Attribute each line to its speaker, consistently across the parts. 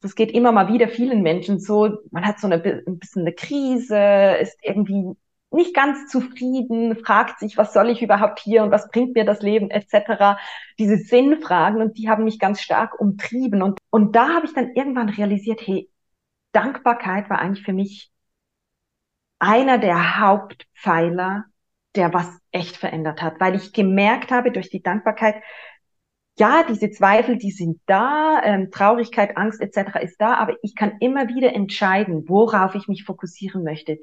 Speaker 1: das geht immer mal wieder vielen Menschen so, man hat so eine, ein bisschen eine Krise, ist irgendwie nicht ganz zufrieden, fragt sich, was soll ich überhaupt hier und was bringt mir das Leben etc. Diese Sinnfragen und die haben mich ganz stark umtrieben und, und da habe ich dann irgendwann realisiert, hey, Dankbarkeit war eigentlich für mich einer der Hauptpfeiler, der was echt verändert hat, weil ich gemerkt habe durch die Dankbarkeit, ja, diese Zweifel, die sind da, ähm, Traurigkeit, Angst etc. ist da, aber ich kann immer wieder entscheiden, worauf ich mich fokussieren möchte.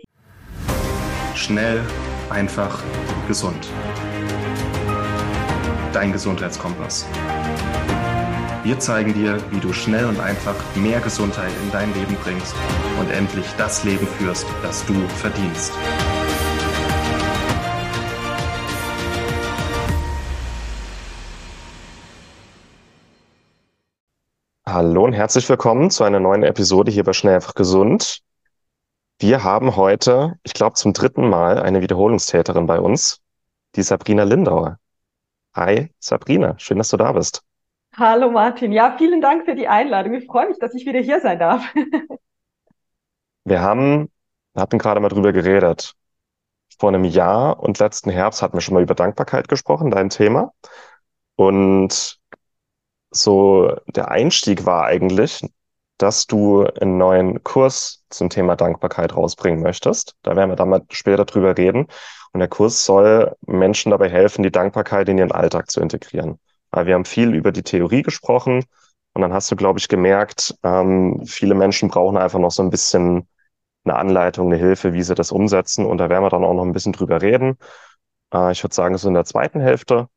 Speaker 2: Schnell, einfach, gesund. Dein Gesundheitskompass. Wir zeigen dir, wie du schnell und einfach mehr Gesundheit in dein Leben bringst und endlich das Leben führst, das du verdienst. Hallo und herzlich willkommen zu einer neuen Episode hier bei Schnell einfach gesund. Wir haben heute, ich glaube zum dritten Mal, eine Wiederholungstäterin bei uns, die Sabrina Lindauer. Hi Sabrina, schön, dass du da bist.
Speaker 1: Hallo Martin, ja, vielen Dank für die Einladung. Ich freue mich, dass ich wieder hier sein darf.
Speaker 2: wir haben, wir hatten gerade mal drüber geredet. Vor einem Jahr und letzten Herbst hatten wir schon mal über Dankbarkeit gesprochen, dein Thema. Und so der Einstieg war eigentlich, dass du einen neuen Kurs zum Thema Dankbarkeit rausbringen möchtest. Da werden wir dann mal später drüber reden. Und der Kurs soll Menschen dabei helfen, die Dankbarkeit in ihren Alltag zu integrieren. Weil wir haben viel über die Theorie gesprochen und dann hast du, glaube ich, gemerkt, ähm, viele Menschen brauchen einfach noch so ein bisschen eine Anleitung, eine Hilfe, wie sie das umsetzen. Und da werden wir dann auch noch ein bisschen drüber reden. Äh, ich würde sagen, so in der zweiten Hälfte.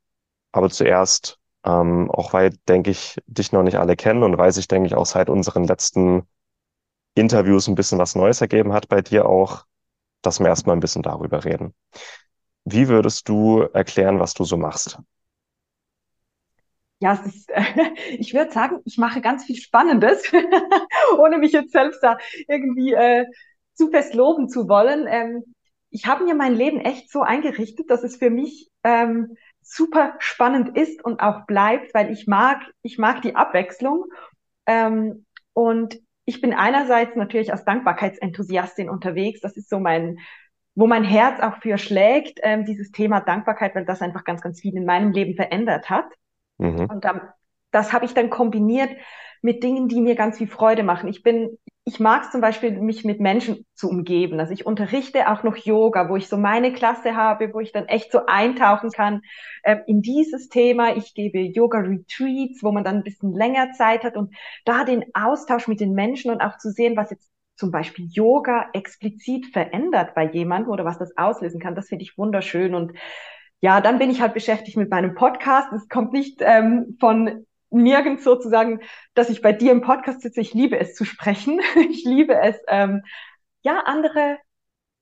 Speaker 2: Aber zuerst ähm, auch weil, denke ich, dich noch nicht alle kennen und weil sich, denke ich, auch seit unseren letzten Interviews ein bisschen was Neues ergeben hat bei dir auch, dass wir erstmal ein bisschen darüber reden. Wie würdest du erklären, was du so machst?
Speaker 1: Ja, es ist, äh, ich würde sagen, ich mache ganz viel Spannendes, ohne mich jetzt selbst da irgendwie äh, zu fest loben zu wollen. Ähm, ich habe mir mein Leben echt so eingerichtet, dass es für mich ähm, super spannend ist und auch bleibt, weil ich mag, ich mag die Abwechslung. Ähm, und ich bin einerseits natürlich als Dankbarkeitsenthusiastin unterwegs. Das ist so mein, wo mein Herz auch für schlägt, ähm, dieses Thema Dankbarkeit, weil das einfach ganz, ganz viel in meinem Leben verändert hat. Mhm. Und ähm, das habe ich dann kombiniert mit Dingen, die mir ganz viel Freude machen. Ich bin, ich mag zum Beispiel, mich mit Menschen zu umgeben. Also ich unterrichte auch noch Yoga, wo ich so meine Klasse habe, wo ich dann echt so eintauchen kann äh, in dieses Thema. Ich gebe Yoga-Retreats, wo man dann ein bisschen länger Zeit hat und da den Austausch mit den Menschen und auch zu sehen, was jetzt zum Beispiel Yoga explizit verändert bei jemandem oder was das auslösen kann, das finde ich wunderschön und ja, dann bin ich halt beschäftigt mit meinem Podcast. Es kommt nicht ähm, von nirgends sozusagen, dass ich bei dir im Podcast sitze. Ich liebe es zu sprechen. Ich liebe es, ähm, ja, andere,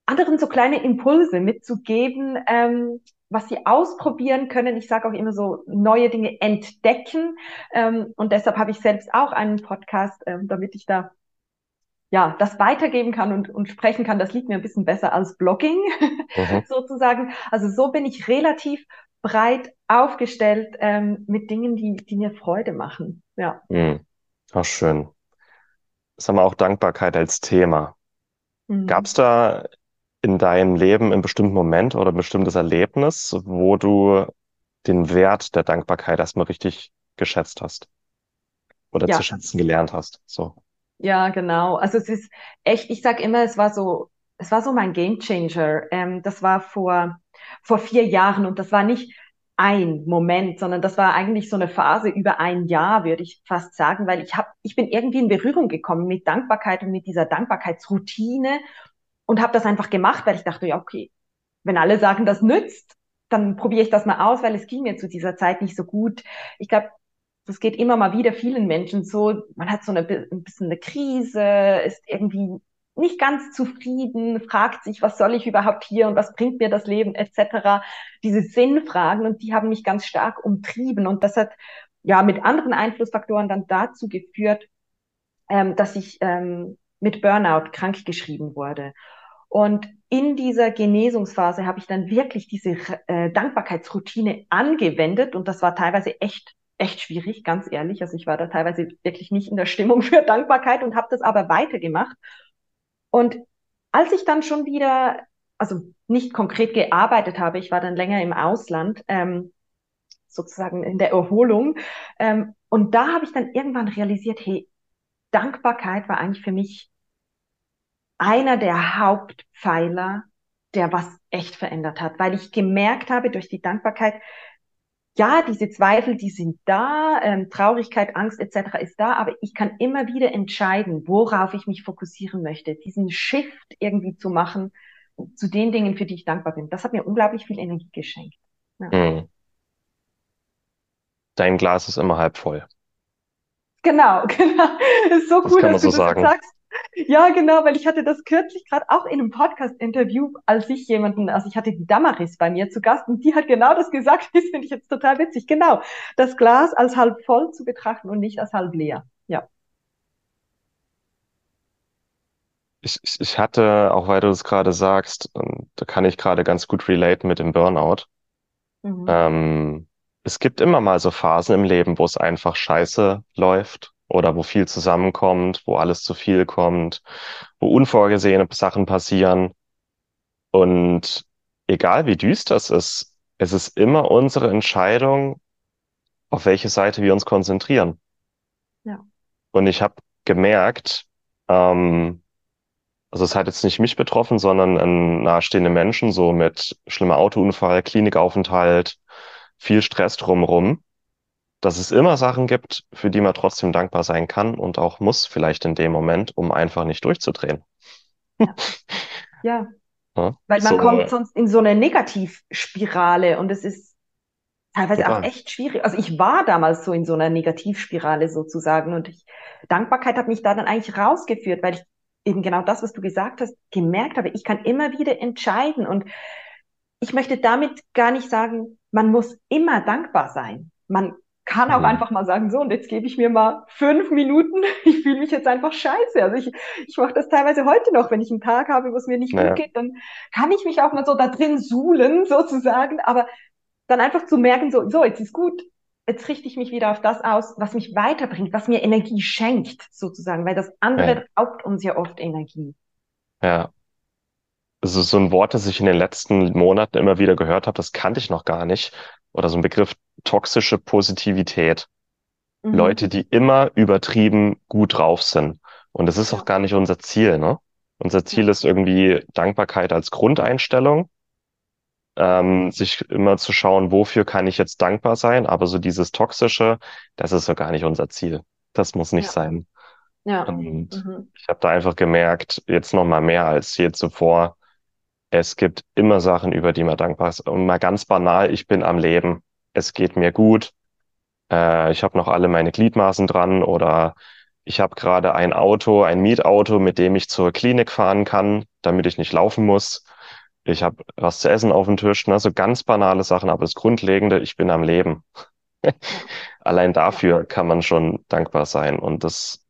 Speaker 1: anderen so kleine Impulse mitzugeben, ähm, was sie ausprobieren können. Ich sage auch immer so, neue Dinge entdecken. Ähm, und deshalb habe ich selbst auch einen Podcast, ähm, damit ich da ja, das weitergeben kann und, und sprechen kann, das liegt mir ein bisschen besser als Blogging mhm. sozusagen. Also so bin ich relativ breit aufgestellt ähm, mit Dingen, die, die mir Freude machen. Ja.
Speaker 2: Mhm. Ach, schön. Das haben wir auch Dankbarkeit als Thema. Mhm. Gab es da in deinem Leben einen bestimmten Moment oder ein bestimmtes Erlebnis, wo du den Wert der Dankbarkeit erstmal richtig geschätzt hast? Oder ja. zu schätzen gelernt hast? So.
Speaker 1: Ja, genau. Also es ist echt, ich sag immer, es war so, es war so mein Gamechanger. Ähm, das war vor vor vier Jahren und das war nicht ein Moment, sondern das war eigentlich so eine Phase über ein Jahr, würde ich fast sagen, weil ich habe, ich bin irgendwie in Berührung gekommen mit Dankbarkeit und mit dieser Dankbarkeitsroutine und habe das einfach gemacht, weil ich dachte, ja okay, wenn alle sagen, das nützt, dann probiere ich das mal aus, weil es ging mir zu dieser Zeit nicht so gut. Ich glaube, das geht immer mal wieder vielen Menschen so. Man hat so eine, ein bisschen eine Krise, ist irgendwie nicht ganz zufrieden, fragt sich, was soll ich überhaupt hier und was bringt mir das Leben etc. Diese Sinnfragen und die haben mich ganz stark umtrieben und das hat ja mit anderen Einflussfaktoren dann dazu geführt, ähm, dass ich ähm, mit Burnout krankgeschrieben wurde. Und in dieser Genesungsphase habe ich dann wirklich diese äh, Dankbarkeitsroutine angewendet und das war teilweise echt echt schwierig, ganz ehrlich. Also ich war da teilweise wirklich nicht in der Stimmung für Dankbarkeit und habe das aber weitergemacht. Und als ich dann schon wieder, also nicht konkret gearbeitet habe, ich war dann länger im Ausland, ähm, sozusagen in der Erholung. Ähm, und da habe ich dann irgendwann realisiert, hey, Dankbarkeit war eigentlich für mich einer der Hauptpfeiler, der was echt verändert hat, weil ich gemerkt habe durch die Dankbarkeit, ja, diese Zweifel, die sind da, ähm, Traurigkeit, Angst etc. ist da, aber ich kann immer wieder entscheiden, worauf ich mich fokussieren möchte, diesen Shift irgendwie zu machen zu den Dingen, für die ich dankbar bin. Das hat mir unglaublich viel Energie geschenkt. Ja. Mhm.
Speaker 2: Dein Glas ist immer halb voll.
Speaker 1: Genau, genau. Ist so
Speaker 2: das
Speaker 1: cool, dass
Speaker 2: so
Speaker 1: du das
Speaker 2: sagen.
Speaker 1: sagst. Ja, genau, weil ich hatte das kürzlich gerade auch in einem Podcast-Interview, als ich jemanden, also ich hatte die Damaris bei mir zu Gast und die hat genau das gesagt, das finde ich jetzt total witzig. Genau, das Glas als halb voll zu betrachten und nicht als halb leer. Ja.
Speaker 2: Ich, ich, ich hatte, auch weil du es gerade sagst, und da kann ich gerade ganz gut relate mit dem Burnout.
Speaker 1: Mhm.
Speaker 2: Ähm, es gibt immer mal so Phasen im Leben, wo es einfach scheiße läuft oder wo viel zusammenkommt, wo alles zu viel kommt, wo unvorgesehene Sachen passieren. Und egal wie düster es ist, es ist immer unsere Entscheidung, auf welche Seite wir uns konzentrieren.
Speaker 1: Ja.
Speaker 2: Und ich habe gemerkt, ähm, also es hat jetzt nicht mich betroffen, sondern nahestehende Menschen, so mit schlimmer Autounfall, Klinikaufenthalt, viel Stress drumherum, dass es immer Sachen gibt, für die man trotzdem dankbar sein kann und auch muss, vielleicht in dem Moment, um einfach nicht durchzudrehen.
Speaker 1: Ja. ja.
Speaker 2: Ja,
Speaker 1: Weil man
Speaker 2: so,
Speaker 1: kommt sonst in so eine Negativspirale und es ist teilweise auch
Speaker 2: total.
Speaker 1: echt schwierig. Also ich war damals so in so einer Negativspirale sozusagen und ich, Dankbarkeit hat mich da dann eigentlich rausgeführt, weil ich eben genau das, was du gesagt hast, gemerkt habe, ich kann immer wieder entscheiden und ich möchte damit gar nicht sagen, man muss immer dankbar sein. Man kann auch
Speaker 2: Mhm.
Speaker 1: einfach mal sagen, so, und jetzt gebe ich mir mal fünf Minuten. Ich fühle mich jetzt einfach scheiße. Also ich, ich mache das teilweise heute noch, wenn ich einen Tag habe, wo es mir nicht gut
Speaker 2: Naja,
Speaker 1: geht, dann kann ich mich auch mal so da drin suhlen, sozusagen. Aber dann einfach zu merken, so, so, jetzt ist gut. Jetzt richte ich mich wieder auf das aus, was mich weiterbringt, was mir Energie schenkt, sozusagen, weil das andere
Speaker 2: ja,
Speaker 1: raubt uns ja oft Energie.
Speaker 2: ja. Also so ein Wort, das ich in den letzten Monaten immer wieder gehört habe, das kannte ich noch gar nicht. Oder so ein Begriff toxische Positivität.
Speaker 1: Mhm.
Speaker 2: Leute, die immer übertrieben gut drauf sind. Und das ist auch
Speaker 1: Ja,
Speaker 2: gar nicht unser Ziel, ne? Unser Ziel
Speaker 1: ja,
Speaker 2: ist irgendwie Dankbarkeit als Grundeinstellung, ähm, sich immer zu schauen, wofür kann ich jetzt dankbar sein, aber so dieses Toxische, das ist so gar nicht unser Ziel. Das muss nicht
Speaker 1: ja,
Speaker 2: sein.
Speaker 1: ja.
Speaker 2: Und
Speaker 1: Mhm.
Speaker 2: ich habe da einfach gemerkt, jetzt noch mal mehr als je zuvor, es gibt immer Sachen, über die man dankbar ist. Und mal ganz banal, ich bin am Leben. Es geht mir gut. Äh, ich habe noch alle meine Gliedmaßen dran oder ich habe gerade ein Auto, ein Mietauto, mit dem ich zur Klinik fahren kann, damit ich nicht laufen muss. Ich habe was zu essen auf dem Tisch, ne? So ganz banale Sachen, aber das Grundlegende, ich bin am Leben. Allein dafür kann man schon dankbar sein. Und das,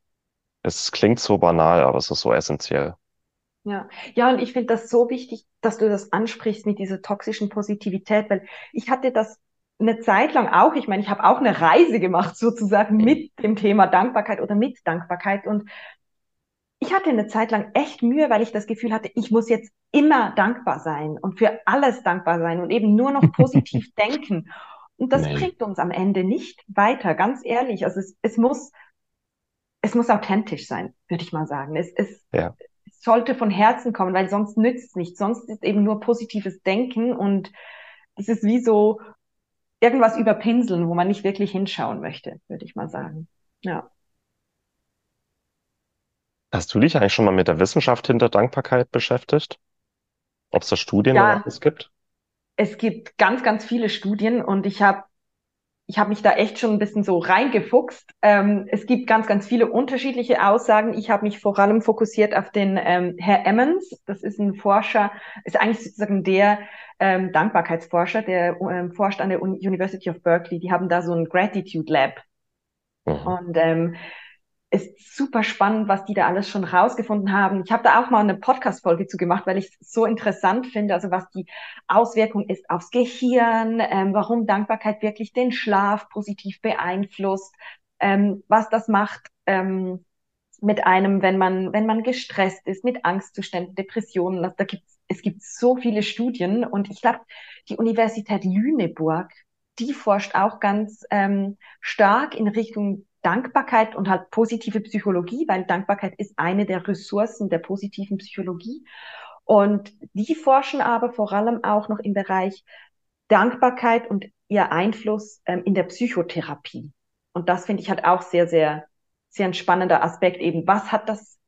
Speaker 2: es klingt so banal, aber es ist so essentiell.
Speaker 1: Ja, ja, und ich finde das so wichtig, dass du das ansprichst mit dieser toxischen Positivität, weil ich hatte das eine Zeit lang auch, ich meine, ich habe auch eine Reise gemacht sozusagen
Speaker 2: Mhm.
Speaker 1: mit dem Thema Dankbarkeit oder mit Dankbarkeit und ich hatte eine Zeit lang echt Mühe, weil ich das Gefühl hatte, ich muss jetzt immer dankbar sein und für alles dankbar sein und eben nur noch positiv denken. Und das
Speaker 2: Nee.
Speaker 1: bringt uns am Ende nicht weiter, ganz ehrlich. Also es, es muss, es muss authentisch sein, würde ich mal sagen. Es, es,
Speaker 2: Ja.
Speaker 1: Es sollte von Herzen kommen, weil sonst nützt es nichts. Sonst ist eben nur positives Denken und es ist wie so irgendwas überpinseln, wo man nicht wirklich hinschauen möchte, würde ich mal sagen. Ja.
Speaker 2: Hast du dich eigentlich schon mal mit der Wissenschaft hinter Dankbarkeit beschäftigt? Ob es da Studien oder
Speaker 1: Ja,
Speaker 2: alles gibt?
Speaker 1: es gibt ganz, ganz viele Studien und ich habe ich habe mich da echt schon ein bisschen so reingefuchst. Ähm, es gibt ganz, ganz viele unterschiedliche Aussagen. Ich habe mich vor allem fokussiert auf den ähm, Herr Emmons. Das ist ein Forscher, ist eigentlich sozusagen der ähm, Dankbarkeitsforscher, der ähm, forscht an der University of Berkeley. Die haben da so ein Gratitude Lab.
Speaker 2: Mhm.
Speaker 1: Und ähm, ist super spannend, was die da alles schon rausgefunden haben. Ich habe da auch mal eine Podcast-Folge zu gemacht, weil ich es so interessant finde, also was die Auswirkung ist aufs Gehirn, ähm, warum Dankbarkeit wirklich den Schlaf positiv beeinflusst, ähm, was das macht ähm, mit einem, wenn man, wenn man gestresst ist, mit Angstzuständen, Depressionen. Also da gibt's, es gibt so viele Studien und ich glaube, die Universität Lüneburg, die forscht auch ganz ähm, stark in Richtung Dankbarkeit und halt positive Psychologie, weil Dankbarkeit ist eine der Ressourcen der positiven Psychologie. Und die forschen aber vor allem auch noch im Bereich Dankbarkeit und ihr Einfluss ähm, in der Psychotherapie. Und das finde ich halt auch sehr, sehr, sehr ein spannender Aspekt eben. Was hat das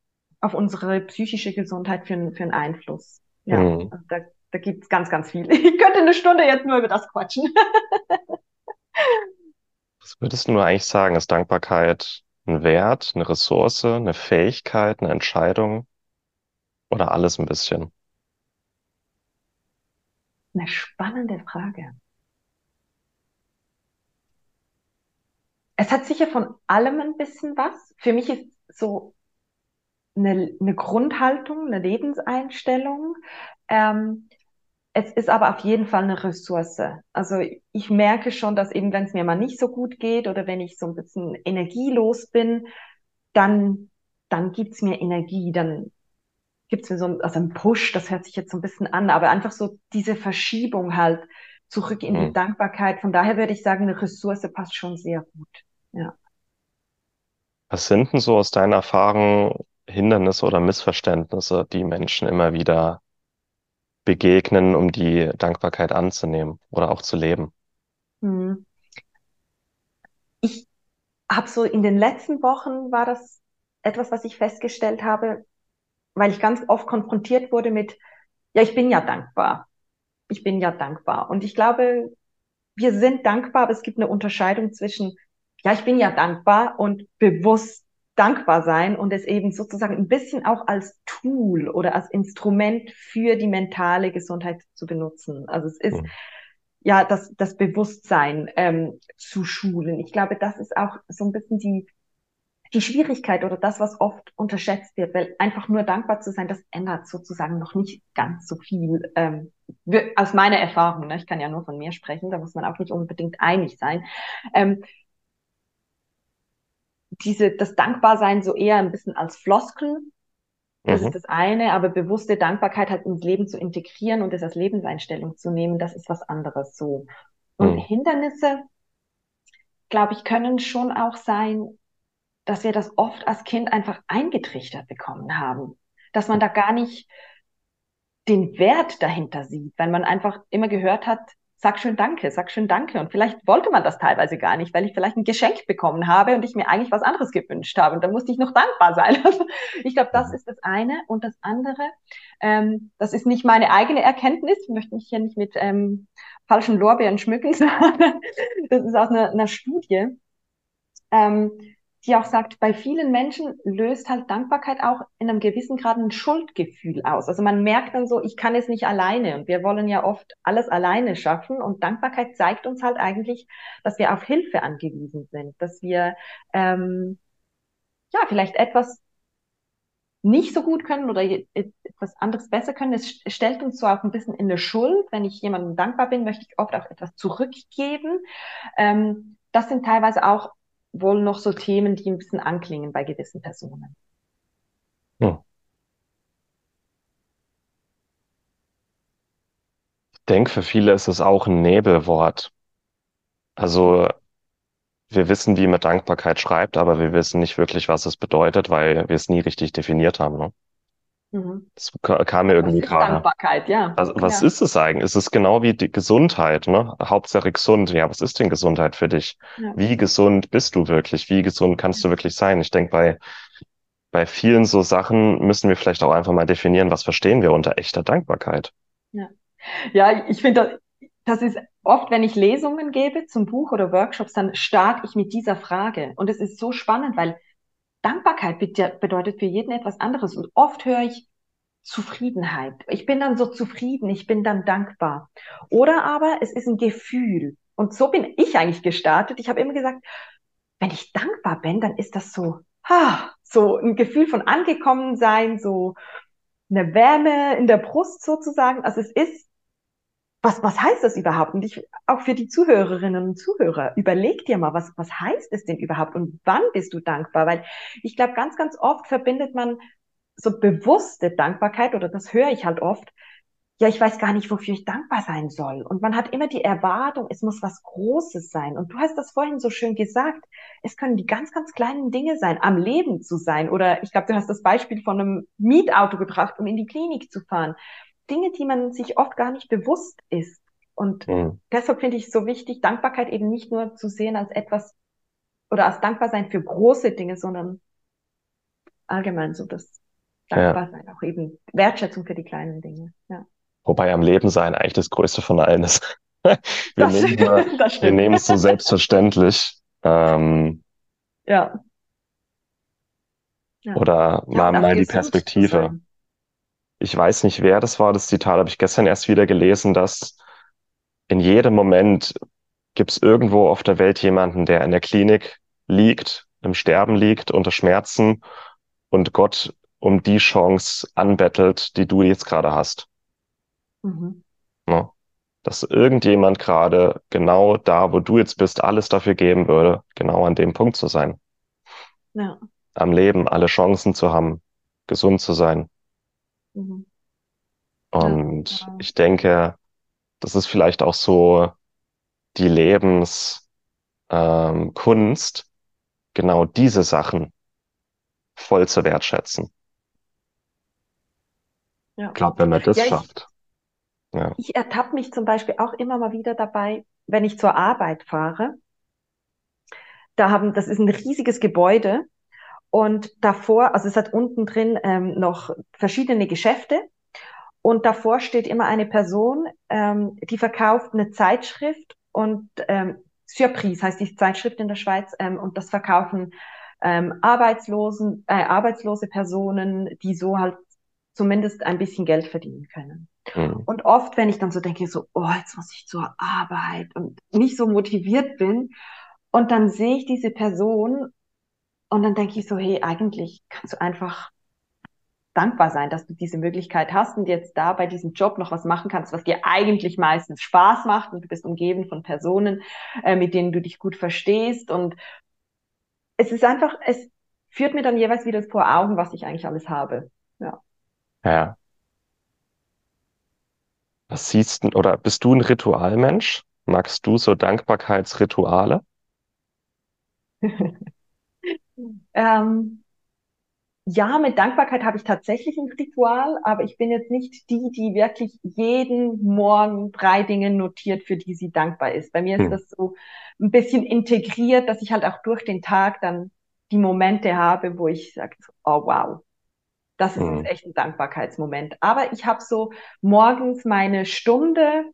Speaker 1: auf unsere psychische Gesundheit für, für einen Einfluss? Ja, mhm. also da, da gibt es ganz, ganz viel. Ich könnte eine Stunde jetzt nur über das quatschen.
Speaker 2: Was würdest du nur eigentlich sagen? Ist Dankbarkeit ein Wert, eine Ressource, eine Fähigkeit, eine Entscheidung oder alles ein bisschen?
Speaker 1: Eine spannende Frage. Es hat sicher von allem ein bisschen was. Für mich ist so eine, eine Grundhaltung, eine Lebenseinstellung. Ähm, es ist aber auf jeden Fall eine Ressource. Also ich merke schon, dass eben, wenn es mir mal nicht so gut geht oder wenn ich so ein bisschen energielos bin, dann, dann gibt's mir Energie, dann gibt's mir so ein, also ein Push, das hört sich jetzt so ein bisschen an, aber einfach so diese Verschiebung halt zurück in die mhm. Dankbarkeit. Von daher würde ich sagen, eine Ressource passt schon sehr gut. Ja.
Speaker 2: Was sind denn so aus deiner Erfahrung Hindernisse oder Missverständnisse, die Menschen immer wieder begegnen, um die Dankbarkeit anzunehmen oder auch zu leben? Hm.
Speaker 1: Ich habe so in den letzten Wochen war das etwas, was ich festgestellt habe, weil ich ganz oft konfrontiert wurde mit, ja, ich bin ja dankbar. Ich bin ja dankbar. Und ich glaube, wir sind dankbar, aber es gibt eine Unterscheidung zwischen, ja, ich bin ja dankbar und bewusst dankbar sein und es eben sozusagen ein bisschen auch als Tool oder als Instrument für die mentale Gesundheit zu benutzen. Also es ist mhm. ja das, das Bewusstsein ähm, zu schulen. Ich glaube, das ist auch so ein bisschen die, die Schwierigkeit oder das, was oft unterschätzt wird, weil einfach nur dankbar zu sein, das ändert sozusagen noch nicht ganz so viel. Ähm, aus meiner Erfahrung, ne? ich kann ja nur von mir sprechen, da muss man auch nicht unbedingt einig sein. Ähm, diese, das Dankbarsein so eher ein bisschen als Floskel. Das mhm. ist das eine, aber bewusste Dankbarkeit halt ins Leben zu integrieren und es als Lebenseinstellung zu nehmen, das ist was anderes so. Und mhm. Hindernisse, glaube ich, können schon auch sein, dass wir das oft als Kind einfach eingetrichtert bekommen haben. Dass man da gar nicht den Wert dahinter sieht, weil man einfach immer gehört hat, sag schön Danke, sag schön Danke. Und vielleicht wollte man das teilweise gar nicht, weil ich vielleicht ein Geschenk bekommen habe und ich mir eigentlich was anderes gewünscht habe. Und da musste ich noch dankbar sein. Also ich glaube, das mhm. ist das eine. Und das andere, ähm, das ist nicht meine eigene Erkenntnis. Ich möchte mich hier nicht mit ähm, falschen Lorbeeren schmücken. das ist aus einer, einer Studie. Ähm, die auch sagt, bei vielen Menschen löst halt Dankbarkeit auch in einem gewissen Grad ein Schuldgefühl aus. Also man merkt dann so, ich kann es nicht alleine und wir wollen ja oft alles alleine schaffen und Dankbarkeit zeigt uns halt eigentlich, dass wir auf Hilfe angewiesen sind, dass wir ähm, ja vielleicht etwas nicht so gut können oder etwas anderes besser können. Es stellt uns so auch ein bisschen in eine Schuld. Wenn ich jemandem dankbar bin, möchte ich oft auch etwas zurückgeben. Ähm, das sind teilweise auch wohl noch so Themen, die ein bisschen anklingen bei gewissen Personen. Hm.
Speaker 2: Ich denke, für viele ist es auch ein Nebelwort. Also wir wissen, wie man Dankbarkeit schreibt, aber wir wissen nicht wirklich, was es bedeutet, weil wir es nie richtig definiert haben. Ne? Mhm. Das kam mir irgendwie gerade.
Speaker 1: Dankbarkeit, ja.
Speaker 2: Also, was
Speaker 1: ja.
Speaker 2: ist es eigentlich? Es ist genau wie die Gesundheit, ne? Hauptsache gesund. Ja, was ist denn Gesundheit für dich? Ja. Wie gesund bist du wirklich? Wie gesund kannst du wirklich sein? Ich denke, bei, bei vielen so Sachen müssen wir vielleicht auch einfach mal definieren, was verstehen wir unter echter Dankbarkeit.
Speaker 1: Ja, ja ich finde, das, das ist oft, wenn ich Lesungen gebe zum Buch oder Workshops, dann starte ich mit dieser Frage. Und es ist so spannend, weil Dankbarkeit bedeutet für jeden etwas anderes. Und oft höre ich Zufriedenheit. Ich bin dann so zufrieden, ich bin dann dankbar. Oder aber es ist ein Gefühl. Und so bin ich eigentlich gestartet. Ich habe immer gesagt, wenn ich dankbar bin, dann ist das so, ah, so ein Gefühl von angekommen sein, so eine Wärme in der Brust sozusagen. Also es ist, was, was heißt das überhaupt? Und ich, auch für die Zuhörerinnen und Zuhörer, überleg dir mal, was, was heißt es denn überhaupt und wann bist du dankbar? Weil ich glaube, ganz, ganz oft verbindet man so bewusste Dankbarkeit oder das höre ich halt oft ja, ich weiß gar nicht, wofür ich dankbar sein soll. Und man hat immer die Erwartung, es muss was Großes sein. Und du hast das vorhin so schön gesagt. Es können die ganz, ganz kleinen Dinge sein, am Leben zu sein. Oder ich glaube, du hast das Beispiel von einem Mietauto gebracht, um in die Klinik zu fahren. Dinge, die man sich oft gar nicht bewusst ist. Und mhm. deshalb finde ich es so wichtig, Dankbarkeit eben nicht nur zu sehen als etwas oder als dankbar sein für große Dinge, sondern allgemein so das dankbar sein, auch eben Wertschätzung für die kleinen Dinge. Ja.
Speaker 2: Wobei am Leben sein eigentlich das Größte von allen ist. wir, das nehmen, wir nehmen es so selbstverständlich. Ähm,
Speaker 1: ja.
Speaker 2: ja. Oder ja, mal, mal die Perspektive. Ich weiß nicht, wer das war, das Zitat habe ich gestern erst wieder gelesen, dass in jedem Moment gibt es irgendwo auf der Welt jemanden, der in der Klinik liegt, im Sterben liegt, unter Schmerzen und Gott um die Chance anbettelt, die du jetzt gerade hast. Mhm. Ja. Ne? Dass irgendjemand gerade genau da, wo du jetzt bist, alles dafür geben würde, genau an dem Punkt zu sein. Ja. Am Leben alle Chancen zu haben, gesund zu sein. Mhm. Und ja, genau. ich denke, das ist vielleicht auch so die Lebenskunst, ähm, genau diese Sachen voll zu wertschätzen. Ja. Ich glaube, wenn man das ja, schafft.
Speaker 1: Ja. Ich ertappe mich zum Beispiel auch immer mal wieder dabei, wenn ich zur Arbeit fahre. Da haben, das ist ein riesiges Gebäude und davor, also es hat unten drin ähm, noch verschiedene Geschäfte und davor steht immer eine Person, ähm, die verkauft eine Zeitschrift und ähm, Surprise heißt die Zeitschrift in der Schweiz ähm, und das verkaufen ähm, Arbeitslosen, äh, arbeitslose Personen, die so halt zumindest ein bisschen Geld verdienen können. Mhm. Und oft, wenn ich dann so denke, so, oh, jetzt muss ich zur Arbeit und nicht so motiviert bin, und dann sehe ich diese Person und dann denke ich so, hey, eigentlich kannst du einfach dankbar sein, dass du diese Möglichkeit hast und jetzt da bei diesem Job noch was machen kannst, was dir eigentlich meistens Spaß macht und du bist umgeben von Personen, äh, mit denen du dich gut verstehst und es ist einfach, es führt mir dann jeweils wieder vor Augen, was ich eigentlich alles habe. Ja.
Speaker 2: Ja. Was siehst du, oder bist du ein Ritualmensch? Magst du so Dankbarkeitsrituale?
Speaker 1: ähm, ja, mit Dankbarkeit habe ich tatsächlich ein Ritual, aber ich bin jetzt nicht die, die wirklich jeden Morgen drei Dinge notiert, für die sie dankbar ist. Bei mir ist hm. das so ein bisschen integriert, dass ich halt auch durch den Tag dann die Momente habe, wo ich sage, oh wow, das ist mhm. echt ein Dankbarkeitsmoment. Aber ich habe so morgens meine Stunde,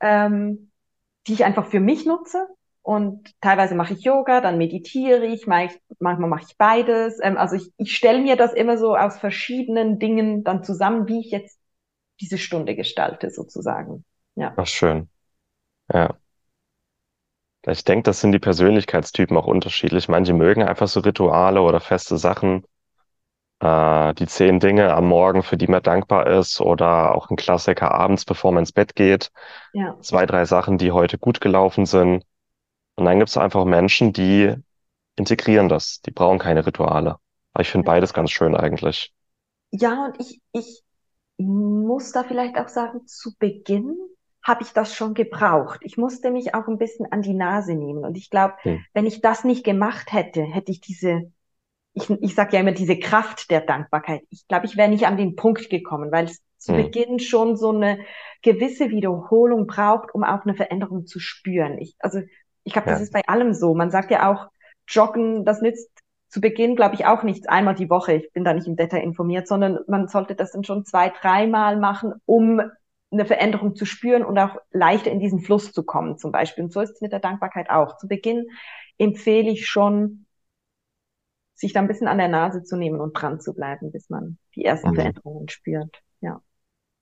Speaker 1: ähm, die ich einfach für mich nutze. Und teilweise mache ich Yoga, dann meditiere ich, manchmal mache ich beides. Ähm, also ich, ich stelle mir das immer so aus verschiedenen Dingen dann zusammen, wie ich jetzt diese Stunde gestalte, sozusagen. Ja.
Speaker 2: Ach, schön. Ja. Ich denke, das sind die Persönlichkeitstypen auch unterschiedlich. Manche mögen einfach so Rituale oder feste Sachen äh, die zehn Dinge am Morgen, für die man dankbar ist oder auch ein Klassiker abends, bevor man ins Bett geht. Ja. Zwei, drei Sachen, die heute gut gelaufen sind. Und dann gibt es einfach Menschen, die integrieren das. Die brauchen keine Rituale. Aber ich finde beides ganz schön eigentlich.
Speaker 1: Ja, und ich, ich muss da vielleicht auch sagen, zu Beginn habe ich das schon gebraucht. Ich musste mich auch ein bisschen an die Nase nehmen. Und ich glaube, hm. wenn ich das nicht gemacht hätte, hätte ich diese ich, ich sage ja immer diese Kraft der Dankbarkeit. Ich glaube, ich wäre nicht an den Punkt gekommen, weil es zu mhm. Beginn schon so eine gewisse Wiederholung braucht, um auch eine Veränderung zu spüren. Ich, also ich glaube, das ja. ist bei allem so. Man sagt ja auch, Joggen, das nützt zu Beginn, glaube ich, auch nichts einmal die Woche. Ich bin da nicht im Detail informiert, sondern man sollte das dann schon zwei, dreimal machen, um eine Veränderung zu spüren und auch leichter in diesen Fluss zu kommen, zum Beispiel. Und so ist es mit der Dankbarkeit auch. Zu Beginn empfehle ich schon, sich da ein bisschen an der Nase zu nehmen und dran zu bleiben, bis man die ersten mhm. Veränderungen spürt. Ja.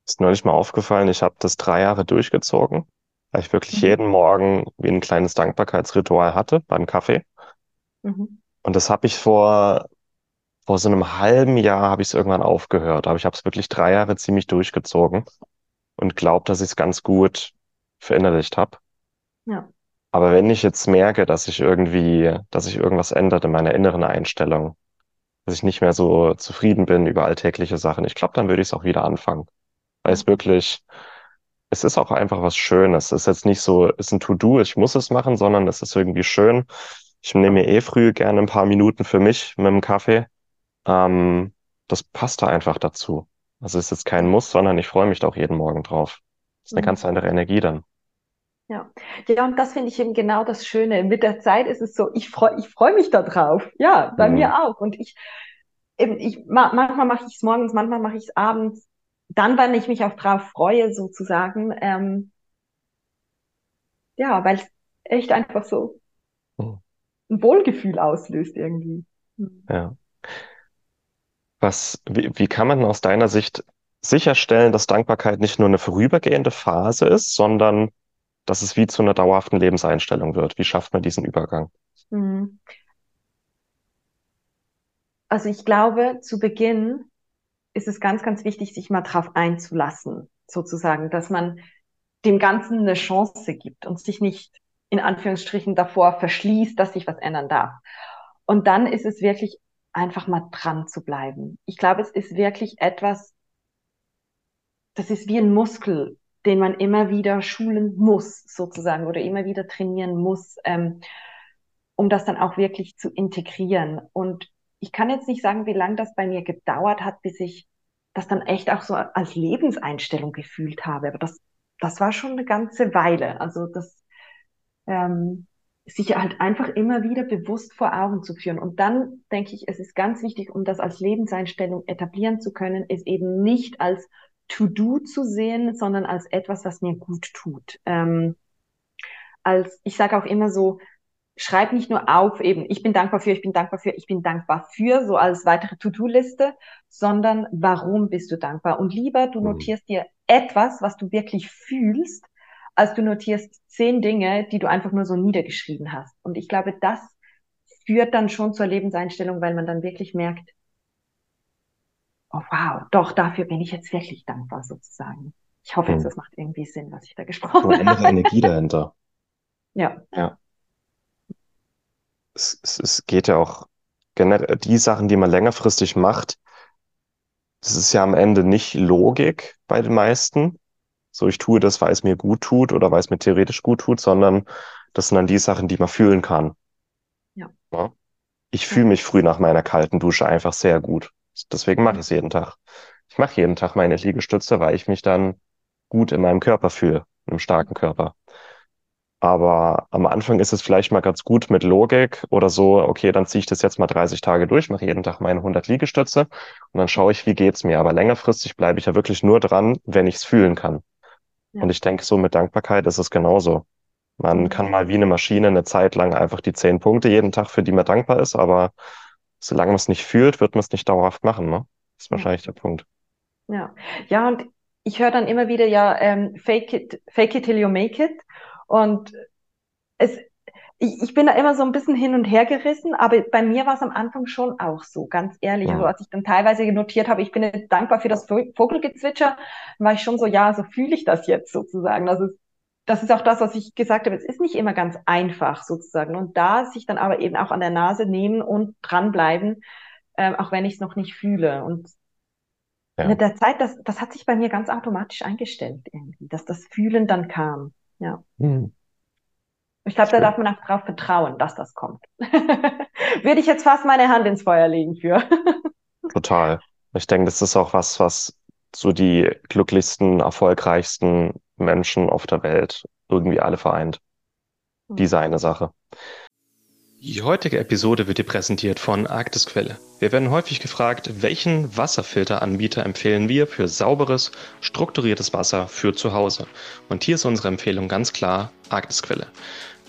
Speaker 2: Ist neulich mal aufgefallen, ich habe das drei Jahre durchgezogen, weil ich wirklich mhm. jeden Morgen wie ein kleines Dankbarkeitsritual hatte beim Kaffee. Mhm. Und das habe ich vor, vor so einem halben Jahr habe ich es irgendwann aufgehört. Aber ich habe es wirklich drei Jahre ziemlich durchgezogen und glaube, dass ich es ganz gut verinnerlicht habe.
Speaker 1: Ja.
Speaker 2: Aber wenn ich jetzt merke, dass ich irgendwie, dass sich irgendwas ändert in meiner inneren Einstellung, dass ich nicht mehr so zufrieden bin über alltägliche Sachen, ich glaube, dann würde ich es auch wieder anfangen. Weil es wirklich, es ist auch einfach was Schönes. Es ist jetzt nicht so, es ist ein To-Do, ich muss es machen, sondern es ist irgendwie schön. Ich nehme mir eh früh gerne ein paar Minuten für mich mit dem Kaffee. Ähm, das passt da einfach dazu. Also es ist jetzt kein Muss, sondern ich freue mich da auch jeden Morgen drauf. Das ist eine
Speaker 1: Mhm.
Speaker 2: ganz andere Energie dann.
Speaker 1: Ja, ja, und das finde ich eben genau das Schöne. Mit der Zeit ist es so, ich freue ich freu mich da drauf. Ja, bei
Speaker 2: Mhm.
Speaker 1: mir auch. Und ich, eben, ich, ma manchmal mache ich es morgens, manchmal mache ich es abends. Dann, wenn ich mich auch drauf freue, sozusagen, ähm, ja, weil es echt einfach so
Speaker 2: Mhm.
Speaker 1: ein Wohlgefühl auslöst irgendwie.
Speaker 2: Ja. Was, wie, wie kann man aus deiner Sicht sicherstellen, dass Dankbarkeit nicht nur eine vorübergehende Phase ist, sondern dass es wie zu einer dauerhaften Lebenseinstellung wird? Wie schafft man diesen Übergang?
Speaker 1: Mhm. Also ich glaube, zu Beginn ist es ganz, ganz wichtig, sich mal drauf einzulassen, sozusagen, dass man dem Ganzen eine Chance gibt und sich nicht in Anführungsstrichen davor verschließt, dass sich was ändern darf. Und dann ist es wirklich einfach mal dran zu bleiben. Ich glaube, es ist wirklich etwas, das ist wie ein Muskel, den man immer wieder schulen muss, sozusagen, oder immer wieder trainieren muss, ähm, um das dann auch wirklich zu integrieren. Und ich kann jetzt nicht sagen, wie lange das bei mir gedauert hat, bis ich das dann echt auch so als Lebenseinstellung gefühlt habe. Aber das, das war schon eine ganze Weile. Also das, ähm, sich halt einfach immer wieder bewusst vor Augen zu führen. Und dann denke ich, es ist ganz wichtig, um das als Lebenseinstellung etablieren zu können, ist eben nicht als To-Do zu sehen, sondern als etwas, was mir gut tut. Ähm, als, ich sage auch immer so, schreib nicht nur auf, eben, ich bin dankbar für, ich bin dankbar für, ich bin dankbar für, so als weitere To-Do-Liste, sondern warum bist du dankbar? Und lieber, du
Speaker 2: Mhm.
Speaker 1: notierst dir etwas, was du wirklich fühlst, als du notierst zehn Dinge, die du einfach nur so niedergeschrieben hast. Und ich glaube, das führt dann schon zur Lebenseinstellung, weil man dann wirklich merkt, oh wow, doch, dafür bin ich jetzt wirklich dankbar sozusagen. Ich hoffe jetzt,
Speaker 2: Mhm.
Speaker 1: das macht irgendwie Sinn, was ich da gesprochen
Speaker 2: eine
Speaker 1: habe.
Speaker 2: Energie dahinter.
Speaker 1: Ja,
Speaker 2: Ja. Es, es, es geht ja auch generell, die Sachen, die man längerfristig macht, das ist ja am Ende nicht Logik bei den meisten. So, ich tue das, weil es mir gut tut oder weil es mir theoretisch gut tut, sondern das sind dann die Sachen, die man fühlen kann.
Speaker 1: ja,
Speaker 2: Ja? Ich fühle mich früh nach meiner kalten Dusche einfach sehr gut. Deswegen mache ich es jeden Tag. Ich mache jeden Tag meine Liegestütze, weil ich mich dann gut in meinem Körper fühle, in einem starken Körper. Aber am Anfang ist es vielleicht mal ganz gut mit Logik oder so, okay, dann ziehe ich das jetzt mal 30 Tage durch, mache jeden Tag meine 100 Liegestütze und dann schaue ich, wie geht's mir. Aber längerfristig bleibe ich ja wirklich nur dran, wenn ich es fühlen kann. Und
Speaker 1: ja,
Speaker 2: ich denke, so mit Dankbarkeit ist es genauso. Man
Speaker 1: mhm,
Speaker 2: kann mal wie eine Maschine eine Zeit lang einfach die zehn Punkte jeden Tag, für die man dankbar ist, aber solange man es nicht fühlt, wird man es nicht dauerhaft machen, ne? Das ist
Speaker 1: ja,
Speaker 2: wahrscheinlich der Punkt.
Speaker 1: ja. Ja, und ich höre dann immer wieder, ja, ähm, fake it, fake it till you make it. Und es, ich, ich bin da immer so ein bisschen hin und her gerissen, aber bei mir war es am Anfang schon auch so, ganz ehrlich. Also
Speaker 2: Mhm.
Speaker 1: als ich dann teilweise notiert habe, ich bin jetzt dankbar für das Vo- Vogelgezwitscher, war ich schon so, ja, so fühle ich das jetzt sozusagen. Also es- das ist auch das, was ich gesagt habe. Es ist nicht immer ganz einfach sozusagen. Und da sich dann aber eben auch an der Nase nehmen und dranbleiben, ähm, auch wenn ich es noch nicht fühle. Und
Speaker 2: Ja.
Speaker 1: mit der Zeit, das, das hat sich bei mir ganz automatisch eingestellt irgendwie, dass das Fühlen dann kam. Ja.
Speaker 2: Mhm.
Speaker 1: Ich glaube, da darf man auch drauf vertrauen, dass das kommt. Würde ich jetzt fast meine Hand ins Feuer legen für.
Speaker 2: Total. Ich denke, das ist auch was, was so die glücklichsten, erfolgreichsten Menschen auf der Welt irgendwie alle vereint. Diese eine Sache.
Speaker 3: Die heutige Episode wird dir präsentiert von Arktisquelle. Wir werden häufig gefragt, welchen Wasserfilteranbieter empfehlen wir für sauberes, strukturiertes Wasser für zu Hause. Und hier ist unsere Empfehlung ganz klar Arktisquelle.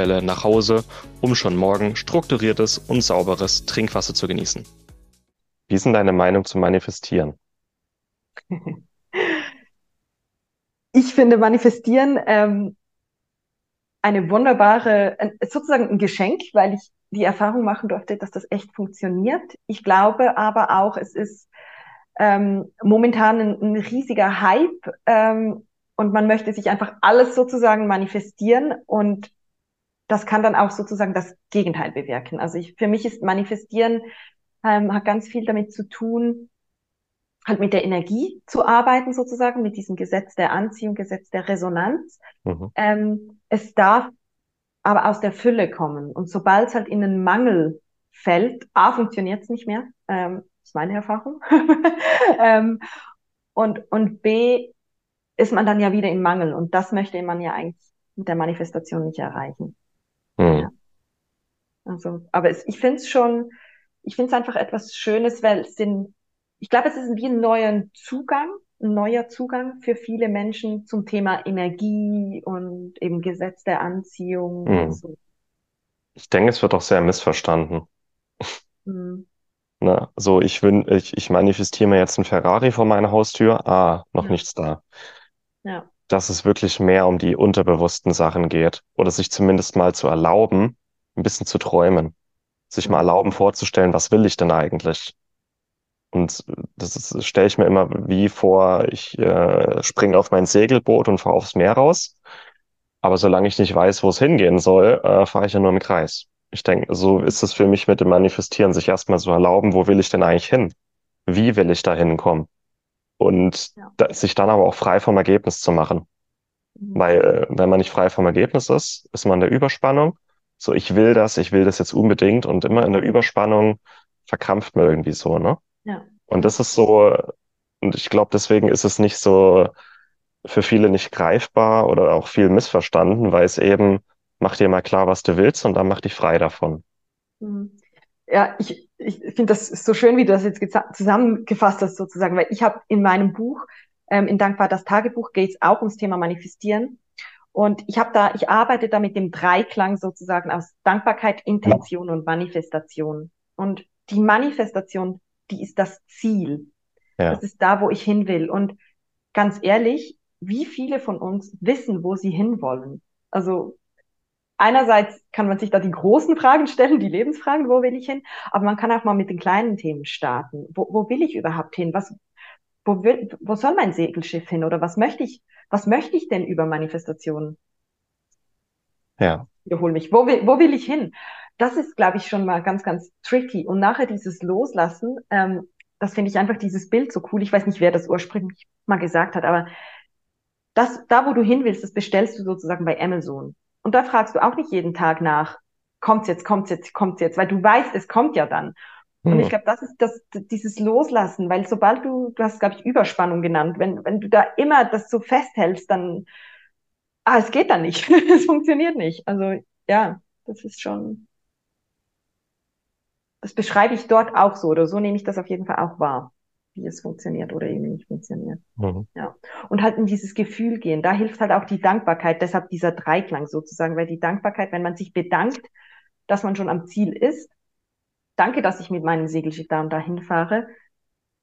Speaker 3: Quelle nach Hause, um schon morgen strukturiertes und sauberes Trinkwasser zu genießen.
Speaker 2: Wie ist denn deine Meinung zum Manifestieren?
Speaker 1: Ich finde Manifestieren ähm, eine wunderbare, sozusagen ein Geschenk, weil ich die Erfahrung machen durfte, dass das echt funktioniert. Ich glaube aber auch, es ist ähm, momentan ein, ein, riesiger Hype ähm, und man möchte sich einfach alles sozusagen manifestieren und das kann dann auch sozusagen das Gegenteil bewirken. Also ich, für mich ist Manifestieren ähm, hat ganz viel damit zu tun, halt mit der Energie zu arbeiten sozusagen, mit diesem Gesetz der Anziehung, Gesetz der Resonanz. Mhm. Ähm, es darf aber aus der Fülle kommen. Und sobald es halt in einen Mangel fällt, A, funktioniert es nicht mehr, ähm, ist meine Erfahrung. ähm, und, und B, ist man dann ja wieder im Mangel. Und das möchte man ja eigentlich mit der Manifestation nicht erreichen. Ja. Also, aber es, ich finde es schon, ich finde es einfach etwas Schönes, weil es sind, ich glaube, es ist wie ein neuer Zugang, ein neuer Zugang für viele Menschen zum Thema Energie und eben Gesetz der Anziehung. Mhm. So.
Speaker 2: Ich denke, es wird auch sehr missverstanden. Mhm. Na, so, ich, wün, ich, ich manifestiere mir jetzt ein Ferrari vor meiner Haustür. Ah, noch ja. nichts da. Ja dass es wirklich mehr um die unterbewussten Sachen geht oder sich zumindest mal zu erlauben, ein bisschen zu träumen, sich mal erlauben vorzustellen, was will ich denn eigentlich? Und das stelle ich mir immer wie vor, ich äh, springe auf mein Segelboot und fahre aufs Meer raus. Aber solange ich nicht weiß, wo es hingehen soll, äh, fahre ich ja nur im Kreis. Ich denke, so ist es für mich mit dem Manifestieren, sich erstmal so erlauben, wo will ich denn eigentlich hin? Wie will ich da hinkommen? Und ja. da, sich dann aber auch frei vom Ergebnis zu machen. Mhm. Weil äh, wenn man nicht frei vom Ergebnis ist, ist man in der Überspannung. So, ich will das, ich will das jetzt unbedingt und immer in der Überspannung verkrampft man irgendwie so, ne? Ja. Und das ist so, und ich glaube, deswegen ist es nicht so für viele nicht greifbar oder auch viel missverstanden, weil es eben, mach dir mal klar, was du willst und dann mach dich frei davon.
Speaker 1: Mhm. Ja, ich, ich finde das so schön, wie du das jetzt zusammengefasst hast, sozusagen, weil ich habe in meinem Buch, ähm, in Dankbar das Tagebuch, geht es auch ums Thema Manifestieren. Und ich habe da, ich arbeite da mit dem Dreiklang sozusagen aus Dankbarkeit, Intention und Manifestation. Und die Manifestation, die ist das Ziel. Ja. Das ist da, wo ich hin will. Und ganz ehrlich, wie viele von uns wissen, wo sie hinwollen? Also einerseits kann man sich da die großen Fragen stellen, die Lebensfragen, wo will ich hin? Aber man kann auch mal mit den kleinen Themen starten. Wo, wo will ich überhaupt hin? Was, wo, will, wo soll mein Segelschiff hin? Oder was möchte ich, was möchte ich denn über Manifestationen? Ja. Wiederhol mich. Wo will, wo will ich hin? Das ist, glaube ich, schon mal ganz, ganz tricky. Und nachher dieses Loslassen, ähm, das finde ich einfach dieses Bild so cool. Ich weiß nicht, wer das ursprünglich mal gesagt hat, aber das, da, wo du hin willst, das bestellst du sozusagen bei Amazon. Und da fragst du auch nicht jeden Tag nach, kommt's jetzt, kommt's jetzt, kommt's jetzt, weil du weißt, es kommt ja dann. Und ich hm. glaube, das ist das, dieses Loslassen, weil sobald du, du hast, glaube ich, Überspannung genannt, wenn, wenn du da immer das so festhältst, dann, ah, es geht dann nicht. es funktioniert nicht. Also, ja, das ist schon, das beschreibe ich dort auch so, oder so nehme ich das auf jeden Fall auch wahr wie es funktioniert oder eben nicht funktioniert. Mhm. Ja. Und halt in dieses Gefühl gehen. Da hilft halt auch die Dankbarkeit, deshalb dieser Dreiklang sozusagen, weil die Dankbarkeit, wenn man sich bedankt, dass man schon am Ziel ist, danke, dass ich mit meinem Segelschiff da und da hinfahre,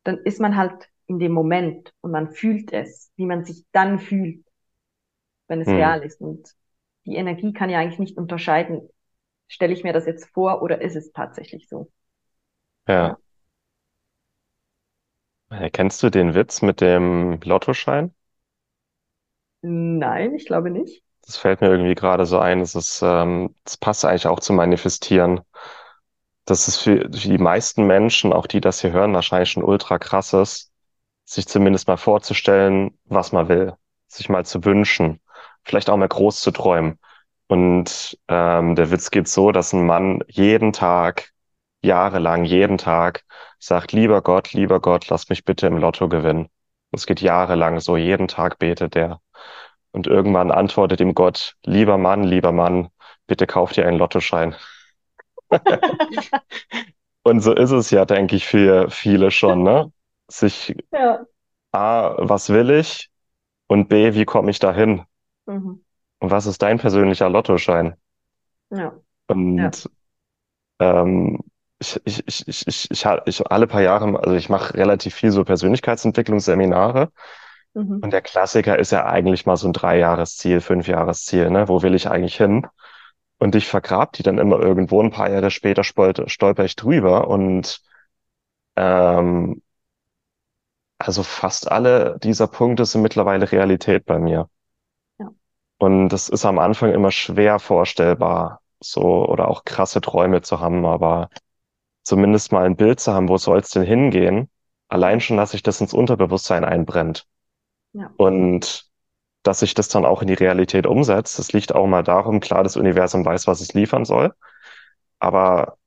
Speaker 1: dann ist man halt in dem Moment und man fühlt es, wie man sich dann fühlt, wenn es mhm. real ist. Und die Energie kann ja eigentlich nicht unterscheiden, stelle ich mir das jetzt vor oder ist es tatsächlich so.
Speaker 2: Ja. ja. Kennst du den Witz mit dem Lottoschein?
Speaker 1: Nein, ich glaube nicht.
Speaker 2: Das fällt mir irgendwie gerade so ein. Es ist, ähm, das passt eigentlich auch zum Manifestieren. Das ist für die meisten Menschen, auch die das hier hören, wahrscheinlich schon ultra krass ist, sich zumindest mal vorzustellen, was man will, sich mal zu wünschen, vielleicht auch mal groß zu träumen. Und ähm, der Witz geht so, dass ein Mann jeden Tag, jahrelang, jeden Tag sagt, lieber Gott, lieber Gott, lass mich bitte im Lotto gewinnen. Es geht jahrelang so, jeden Tag betet der. Und irgendwann antwortet ihm Gott, lieber Mann, lieber Mann, bitte kauf dir einen Lottoschein. Und so ist es ja, denke ich, für viele schon, ne? Sich
Speaker 1: Ja.
Speaker 2: A, was will ich? Und B, wie komme ich dahin?
Speaker 1: Mhm.
Speaker 2: Und was ist dein persönlicher Lottoschein?
Speaker 1: Ja. Ja.
Speaker 2: Und ähm, ich, ich, ich, ich, ich, ich, ich alle paar Jahre, also ich mache relativ viel so Persönlichkeitsentwicklungsseminare.
Speaker 1: Mhm.
Speaker 2: Und der Klassiker ist ja eigentlich mal so ein Dreijahresziel, Fünfjahresziel, ne? Wo will ich eigentlich hin? Und ich vergrab die dann immer irgendwo. Ein paar Jahre später stolper, stolper ich drüber und ähm, also fast alle dieser Punkte sind mittlerweile Realität bei mir.
Speaker 1: Ja.
Speaker 2: Und das ist am Anfang immer schwer vorstellbar, so oder auch krasse Träume zu haben, aber zumindest mal ein Bild zu haben, wo soll es denn hingehen? Allein schon, dass sich das ins Unterbewusstsein einbrennt.
Speaker 1: Ja.
Speaker 2: Und dass sich das dann auch in die Realität umsetzt. Das liegt auch mal darum, klar, das Universum weiß, was es liefern soll, aber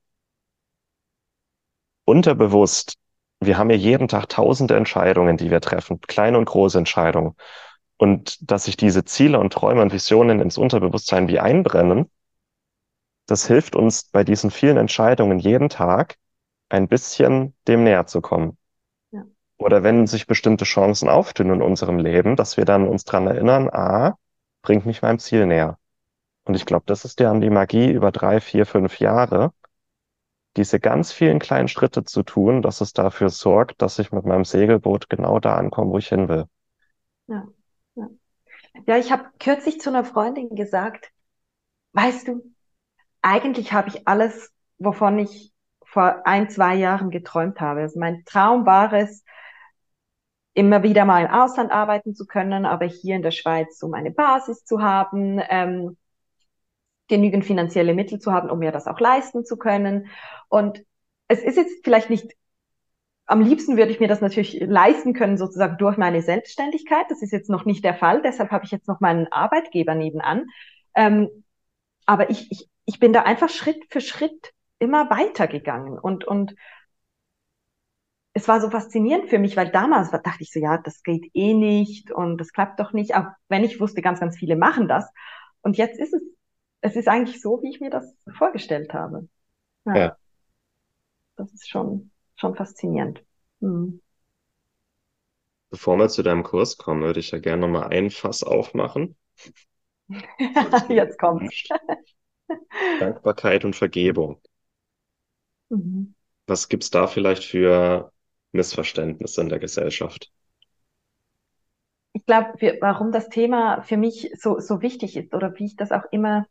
Speaker 2: unterbewusst, wir haben ja jeden Tag tausende Entscheidungen, die wir treffen, kleine und große Entscheidungen. Und dass sich diese Ziele und Träume und Visionen ins Unterbewusstsein wie einbrennen, das hilft uns bei diesen vielen Entscheidungen jeden Tag ein bisschen dem näher zu kommen.
Speaker 1: Ja.
Speaker 2: Oder wenn sich bestimmte Chancen auftun in unserem Leben, dass wir dann uns dran erinnern, ah, bringt mich meinem Ziel näher. Und ich glaube, das ist ja die Magie über drei, vier, fünf Jahre, diese ganz vielen kleinen Schritte zu tun, dass es dafür sorgt, dass ich mit meinem Segelboot genau da ankomme, wo ich hin will.
Speaker 1: Ja, ja. Ja, ich habe kürzlich zu einer Freundin gesagt, weißt du, eigentlich habe ich alles, wovon ich vor ein, zwei Jahren geträumt habe. Also mein Traum war es, immer wieder mal im Ausland arbeiten zu können, aber hier in der Schweiz um eine Basis zu haben, ähm, genügend finanzielle Mittel zu haben, um mir das auch leisten zu können. Und es ist jetzt vielleicht nicht, am liebsten würde ich mir das natürlich leisten können, sozusagen durch meine Selbstständigkeit. Das ist jetzt noch nicht der Fall, deshalb habe ich jetzt noch meinen Arbeitgeber nebenan. Ähm, aber ich, ich, ich bin da einfach Schritt für Schritt immer weitergegangen und, und es war so faszinierend für mich, weil damals dachte ich so, ja, das geht eh nicht und das klappt doch nicht, auch wenn ich wusste, ganz, ganz viele machen das. Und jetzt ist es, es ist eigentlich so, wie ich mir das vorgestellt habe. Ja.
Speaker 2: Ja.
Speaker 1: Das ist schon, schon faszinierend. Hm.
Speaker 2: Bevor wir zu deinem Kurs kommen, würde ich ja gerne nochmal ein Fass aufmachen.
Speaker 1: Jetzt kommt's.
Speaker 2: Dankbarkeit und Vergebung.
Speaker 1: Mhm.
Speaker 2: Was gibt's da vielleicht für Missverständnisse in der Gesellschaft?
Speaker 1: Ich glaube, warum das Thema für mich so, so wichtig ist oder wie ich das auch immer,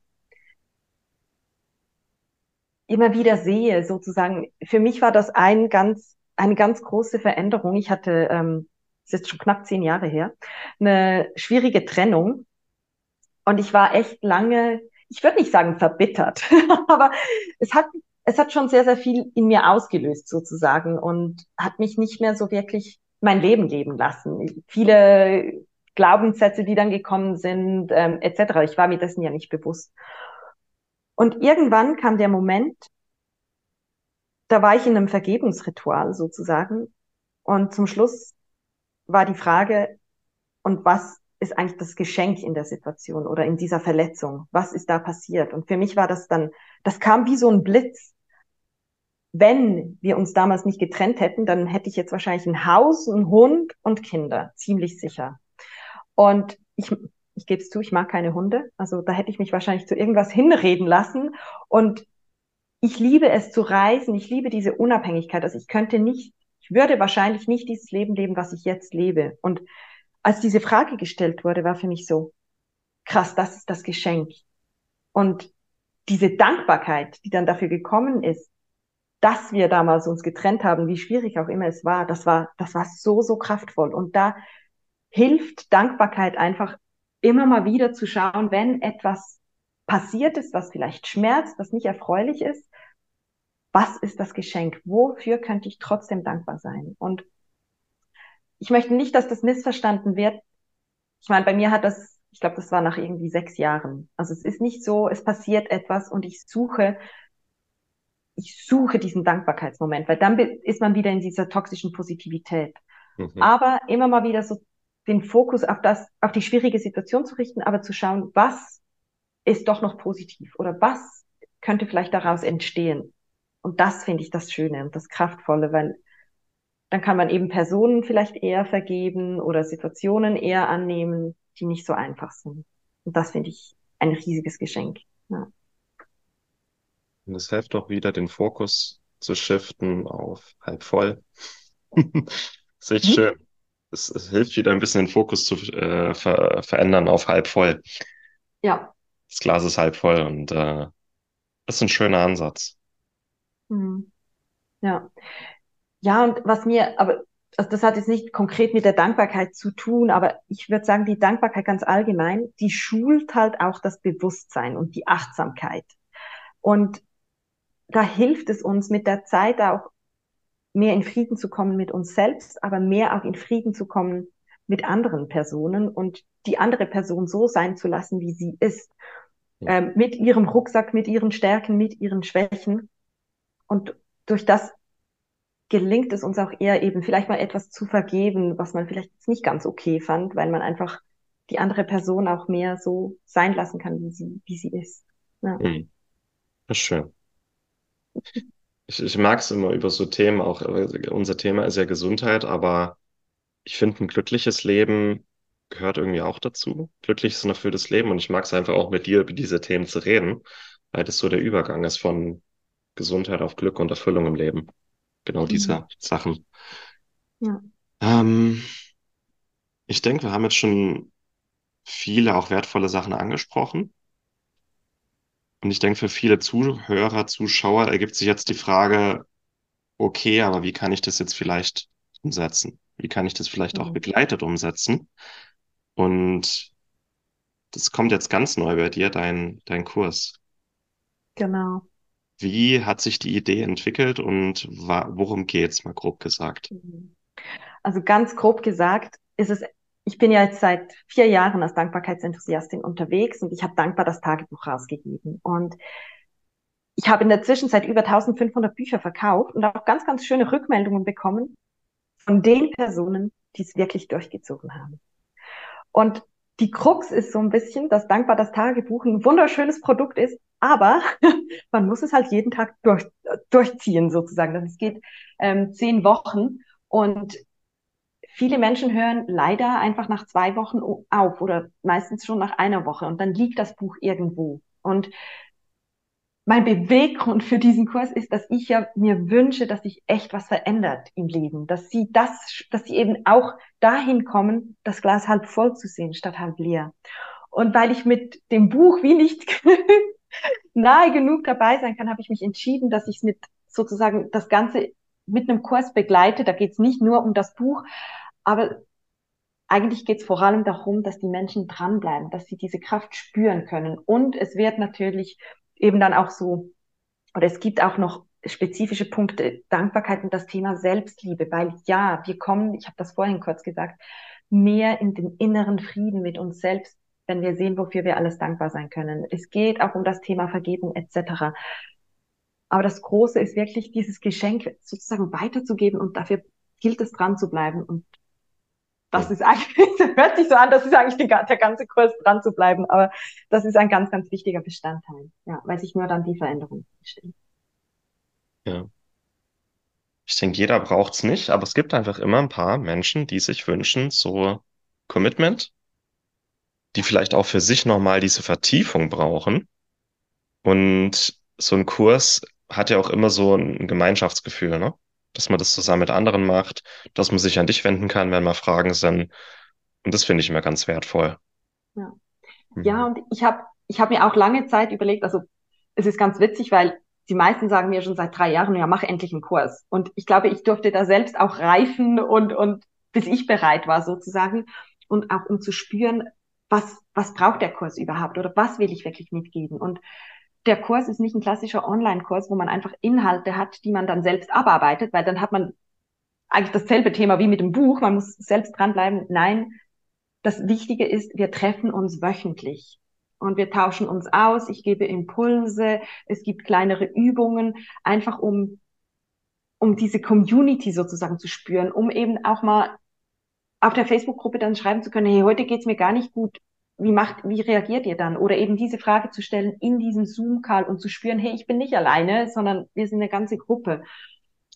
Speaker 1: immer wieder sehe, sozusagen. Für mich war das ein ganz, eine ganz große Veränderung. Ich hatte, ähm, das ist jetzt schon knapp zehn Jahre her, eine schwierige Trennung. Und ich war echt lange, ich würde nicht sagen verbittert, aber es hat, es hat schon sehr, sehr viel in mir ausgelöst sozusagen und hat mich nicht mehr so wirklich mein Leben leben lassen. Viele Glaubenssätze, die dann gekommen sind, ähm, etc. Ich war mir dessen ja nicht bewusst. Und irgendwann kam der Moment, da war ich in einem Vergebungsritual sozusagen. Und zum Schluss war die Frage, und was ist eigentlich das Geschenk in der Situation oder in dieser Verletzung? Was ist da passiert? Und für mich war das dann, das kam wie so ein Blitz. Wenn wir uns damals nicht getrennt hätten, dann hätte ich jetzt wahrscheinlich ein Haus, einen Hund und Kinder, ziemlich sicher. Und ich, ich gebe es zu, ich mag keine Hunde. Also da hätte ich mich wahrscheinlich zu irgendwas hinreden lassen. Und ich liebe es zu reisen. Ich liebe diese Unabhängigkeit. Also ich könnte nicht, ich würde wahrscheinlich nicht dieses Leben leben, was ich jetzt lebe. Und als diese Frage gestellt wurde, war für mich so, krass, das ist das Geschenk. Und diese Dankbarkeit, die dann dafür gekommen ist, dass wir damals uns getrennt haben, wie schwierig auch immer es war, das war, das war so, so kraftvoll. Und da hilft Dankbarkeit einfach immer mal wieder zu schauen, wenn etwas passiert ist, was vielleicht schmerzt, was nicht erfreulich ist, was ist das Geschenk? Wofür könnte ich trotzdem dankbar sein? Und ich möchte nicht, dass das missverstanden wird. Ich meine, bei mir hat das Ich glaube, das war nach irgendwie sechs Jahren. Also es ist nicht so, es passiert etwas und ich suche, ich suche diesen Dankbarkeitsmoment, weil dann ist man wieder in dieser toxischen Positivität. Mhm. Aber immer mal wieder so den Fokus auf das, auf die schwierige Situation zu richten, aber zu schauen, was ist doch noch positiv oder was könnte vielleicht daraus entstehen. Und das finde ich das Schöne und das Kraftvolle, weil dann kann man eben Personen vielleicht eher vergeben oder Situationen eher annehmen, die nicht so einfach sind. Und das finde ich ein riesiges Geschenk. Ja.
Speaker 2: Und es hilft auch wieder, den Fokus zu shiften auf halb voll. das ist echt mhm. schön. Es, es, hilft wieder ein bisschen den Fokus zu äh, ver verändern auf halb voll.
Speaker 1: Ja.
Speaker 2: Das Glas ist halb voll und äh, das ist ein schöner Ansatz.
Speaker 1: Mhm. Ja. Ja, und was mir, aber also das hat jetzt nicht konkret mit der Dankbarkeit zu tun, aber ich würde sagen, die Dankbarkeit ganz allgemein, die schult halt auch das Bewusstsein und die Achtsamkeit. Und da hilft es uns mit der Zeit auch mehr in Frieden zu kommen mit uns selbst, aber mehr auch in Frieden zu kommen mit anderen Personen und die andere Person so sein zu lassen, wie sie ist. Ja. Ähm, mit ihrem Rucksack, mit ihren Stärken, mit ihren Schwächen. Und durch das gelingt es uns auch eher eben vielleicht mal etwas zu vergeben, was man vielleicht nicht ganz okay fand, weil man einfach die andere Person auch mehr so sein lassen kann, wie sie, wie sie ist. Ja.
Speaker 2: Mhm. Das ist schön. Ich, ich mag es immer über so Themen, auch unser Thema ist ja Gesundheit, aber ich finde, ein glückliches Leben gehört irgendwie auch dazu. Glückliches und erfülltes Leben. Und ich mag es einfach auch mit dir über diese Themen zu reden, weil das so der Übergang ist von Gesundheit auf Glück und Erfüllung im Leben genau diese mhm. Sachen. Ja. Ähm, ich denke, wir haben jetzt schon viele auch wertvolle Sachen angesprochen. Und ich denke, für viele Zuhörer, Zuschauer ergibt sich jetzt die Frage, okay, aber wie kann ich das jetzt vielleicht umsetzen? Wie kann ich das vielleicht mhm. auch begleitet umsetzen? Und das kommt jetzt ganz neu bei dir, dein, dein Kurs.
Speaker 1: Genau.
Speaker 2: Wie hat sich die Idee entwickelt und worum geht's, mal grob gesagt? Mhm.
Speaker 1: Also ganz grob gesagt ist es, ich bin ja jetzt seit vier Jahren als Dankbarkeitsenthusiastin unterwegs und ich habe dankbar das Tagebuch rausgegeben. Und ich habe in der Zwischenzeit über 1500 Bücher verkauft und auch ganz, ganz schöne Rückmeldungen bekommen von den Personen, die es wirklich durchgezogen haben. Und die Krux ist so ein bisschen, dass dankbar das Tagebuch ein wunderschönes Produkt ist, aber man muss es halt jeden Tag durch, durchziehen sozusagen. Das geht ähm, zehn Wochen und viele Menschen hören leider einfach nach zwei Wochen auf oder meistens schon nach einer Woche und dann liegt das Buch irgendwo. Und mein Beweggrund für diesen Kurs ist, dass ich ja mir wünsche, dass sich echt was verändert im Leben, dass sie das, dass sie eben auch dahin kommen, das Glas halb voll zu sehen statt halb leer. Und weil ich mit dem Buch wie nicht nahe genug dabei sein kann, habe ich mich entschieden, dass ich es mit sozusagen das Ganze mit einem Kurs begleite. Da geht es nicht nur um das Buch, aber eigentlich geht es vor allem darum, dass die Menschen dranbleiben, dass sie diese Kraft spüren können. Und es wird natürlich eben dann auch so, oder es gibt auch noch spezifische Punkte, Dankbarkeit und das Thema Selbstliebe, weil ja, wir kommen, ich habe das vorhin kurz gesagt, mehr in den inneren Frieden mit uns selbst wenn wir sehen, wofür wir alles dankbar sein können. Es geht auch um das Thema Vergebung etc. Aber das Große ist wirklich dieses Geschenk sozusagen weiterzugeben und dafür gilt es dran zu bleiben. Und das ist eigentlich, das hört sich so an, das ist eigentlich die, der ganze Kurs dran zu bleiben, aber das ist ein ganz, ganz wichtiger Bestandteil, ja, weil sich nur dann die Veränderung entsteht.
Speaker 2: Ja. Ich denke, jeder braucht es nicht, aber es gibt einfach immer ein paar Menschen, die sich wünschen, so Commitment, die vielleicht auch für sich nochmal diese Vertiefung brauchen. Und so ein Kurs hat ja auch immer so ein Gemeinschaftsgefühl, ne? Dass man das zusammen mit anderen macht, dass man sich an dich wenden kann, wenn mal Fragen sind. Und das finde ich immer ganz wertvoll.
Speaker 1: Ja, mhm. ja und ich habe ich hab mir auch lange Zeit überlegt, also es ist ganz witzig, weil die meisten sagen mir schon seit drei Jahren, ja, mach endlich einen Kurs. Und ich glaube, ich durfte da selbst auch reifen und, und bis ich bereit war sozusagen. Und auch um zu spüren, was, was braucht der Kurs überhaupt oder was will ich wirklich mitgeben? Und der Kurs ist nicht ein klassischer Online-Kurs, wo man einfach Inhalte hat, die man dann selbst abarbeitet, weil dann hat man eigentlich dasselbe Thema wie mit dem Buch, man muss selbst dranbleiben. Nein, das Wichtige ist, wir treffen uns wöchentlich und wir tauschen uns aus. Ich gebe Impulse, es gibt kleinere Übungen, einfach um, um diese Community sozusagen zu spüren, um eben auch mal auf der Facebook-Gruppe dann schreiben zu können, hey, heute geht's mir gar nicht gut. Wie macht, wie reagiert ihr dann? Oder eben diese Frage zu stellen in diesem Zoom-Call und zu spüren, hey, ich bin nicht alleine, sondern wir sind eine ganze Gruppe.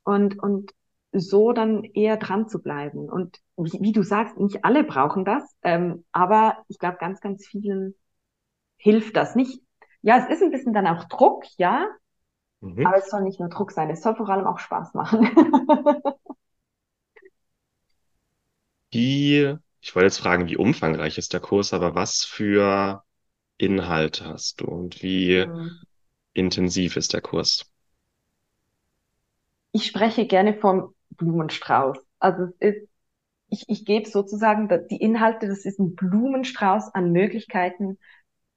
Speaker 1: Und, und so dann eher dran zu bleiben. Und wie, wie du sagst, nicht alle brauchen das, ähm, aber ich glaube, ganz, ganz vielen hilft das. Nicht, ja, es ist ein bisschen dann auch Druck, ja, mhm. aber es soll nicht nur Druck sein, es soll vor allem auch Spaß machen.
Speaker 2: wie, ich wollte jetzt fragen, wie umfangreich ist der Kurs, aber was für Inhalte hast du und wie mhm. intensiv ist der Kurs?
Speaker 1: Ich spreche gerne vom Blumenstrauß. Also es ist, ich, ich gebe sozusagen die Inhalte, das ist ein Blumenstrauß an Möglichkeiten,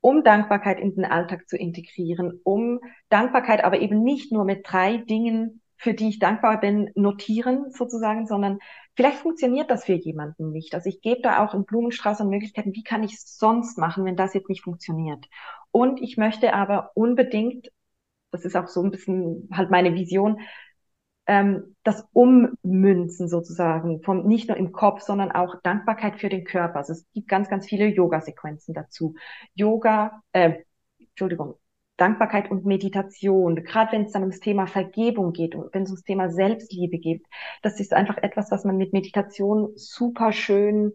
Speaker 1: um Dankbarkeit in den Alltag zu integrieren, um Dankbarkeit aber eben nicht nur mit drei Dingen, für die ich dankbar bin, notieren sozusagen, sondern vielleicht funktioniert das für jemanden nicht. Also ich gebe da auch einen Blumenstrauß an Möglichkeiten, wie kann ich es sonst machen, wenn das jetzt nicht funktioniert. Und ich möchte aber unbedingt, das ist auch so ein bisschen halt meine Vision, ähm, das Ummünzen sozusagen, vom, nicht nur im Kopf, sondern auch Dankbarkeit für den Körper. Also es gibt ganz, ganz viele Yoga-Sequenzen dazu. Yoga, äh, Entschuldigung, Dankbarkeit und Meditation, gerade wenn es dann ums Thema Vergebung geht und wenn es ums Thema Selbstliebe geht, das ist einfach etwas, was man mit Meditation super schön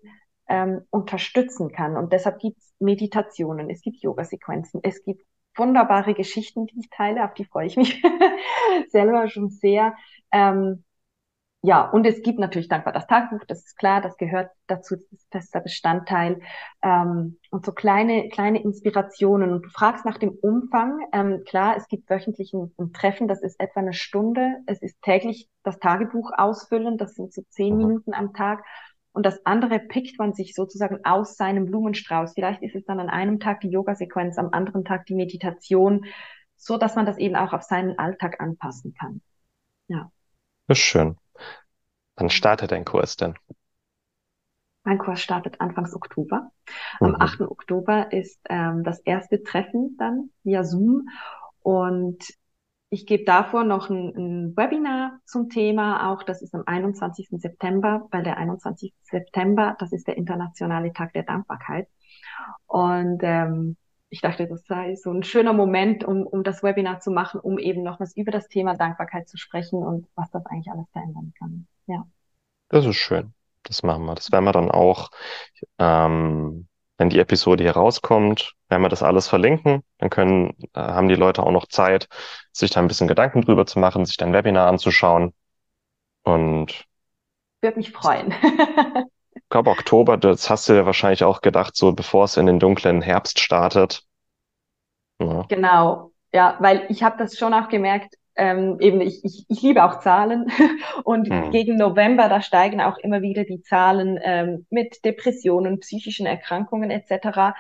Speaker 1: ähm, unterstützen kann. Und deshalb gibt es Meditationen, es gibt Yoga-Sequenzen, es gibt wunderbare Geschichten, die ich teile, auf die freue ich mich selber schon sehr. Ähm, ja, und es gibt natürlich dankbar das Tagebuch, das ist klar, das gehört dazu, das ist fester Bestandteil. Ähm, und so kleine, kleine Inspirationen. Und du fragst nach dem Umfang. Ähm, klar, es gibt wöchentlich ein, ein, Treffen, das ist etwa eine Stunde. Es ist täglich das Tagebuch ausfüllen, das sind so zehn mhm. Minuten am Tag. Und das andere pickt man sich sozusagen aus seinem Blumenstrauß. Vielleicht ist es dann an einem Tag die Yoga-Sequenz, am anderen Tag die Meditation, so dass man das eben auch auf seinen Alltag anpassen kann. Ja.
Speaker 2: Das ist schön. Wann startet dein Kurs denn?
Speaker 1: Mein Kurs startet Anfangs Oktober. Am mhm. 8. Oktober ist ähm, das erste Treffen dann via Zoom. Und ich gebe davor noch ein, ein, Webinar zum Thema, auch das ist am 21. September, weil der 21. September, das ist der internationale Tag der Dankbarkeit. Und ähm, ich dachte, das sei so ein schöner Moment, um, um das Webinar zu machen, um eben nochmals über das Thema Dankbarkeit zu sprechen und was das eigentlich alles verändern kann. Ja.
Speaker 2: Das ist schön. Das machen wir. Das werden wir dann auch, ähm, wenn die Episode hier rauskommt, werden wir das alles verlinken. Dann können, äh, haben die Leute auch noch Zeit, sich da ein bisschen Gedanken drüber zu machen, sich dein Webinar anzuschauen. Und
Speaker 1: würde mich freuen.
Speaker 2: ich glaube, Oktober, das hast du ja wahrscheinlich auch gedacht, so bevor es in den dunklen Herbst startet.
Speaker 1: Ja. Genau, ja, weil ich habe das schon auch gemerkt, ähm, eben ich, ich, ich liebe auch Zahlen und hm. gegen November, da steigen auch immer wieder die Zahlen ähm, mit Depressionen, psychischen Erkrankungen etc.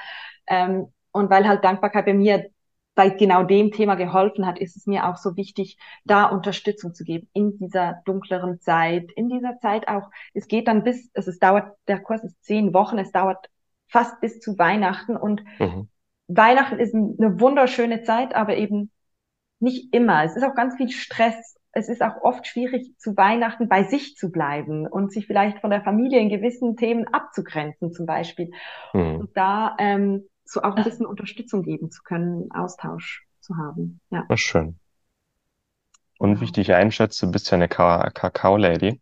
Speaker 1: Ähm, und weil halt Dankbarkeit bei mir bei genau dem Thema geholfen hat, ist es mir auch so wichtig, da Unterstützung zu geben in dieser dunkleren Zeit, in dieser Zeit auch. Es geht dann bis, also es dauert, der Kurs ist zehn Wochen, es dauert fast bis zu Weihnachten und mhm. Weihnachten ist eine wunderschöne Zeit, aber eben nicht immer. Es ist auch ganz viel Stress. Es ist auch oft schwierig, zu Weihnachten bei sich zu bleiben und sich vielleicht von der Familie in gewissen Themen abzugrenzen, zum Beispiel. Mhm. Und da ähm, so auch ein bisschen Unterstützung geben zu können, Austausch zu haben. Ja.
Speaker 2: Das schön. Und wie ich dich einschätze, bist ja eine Kakao-Lady.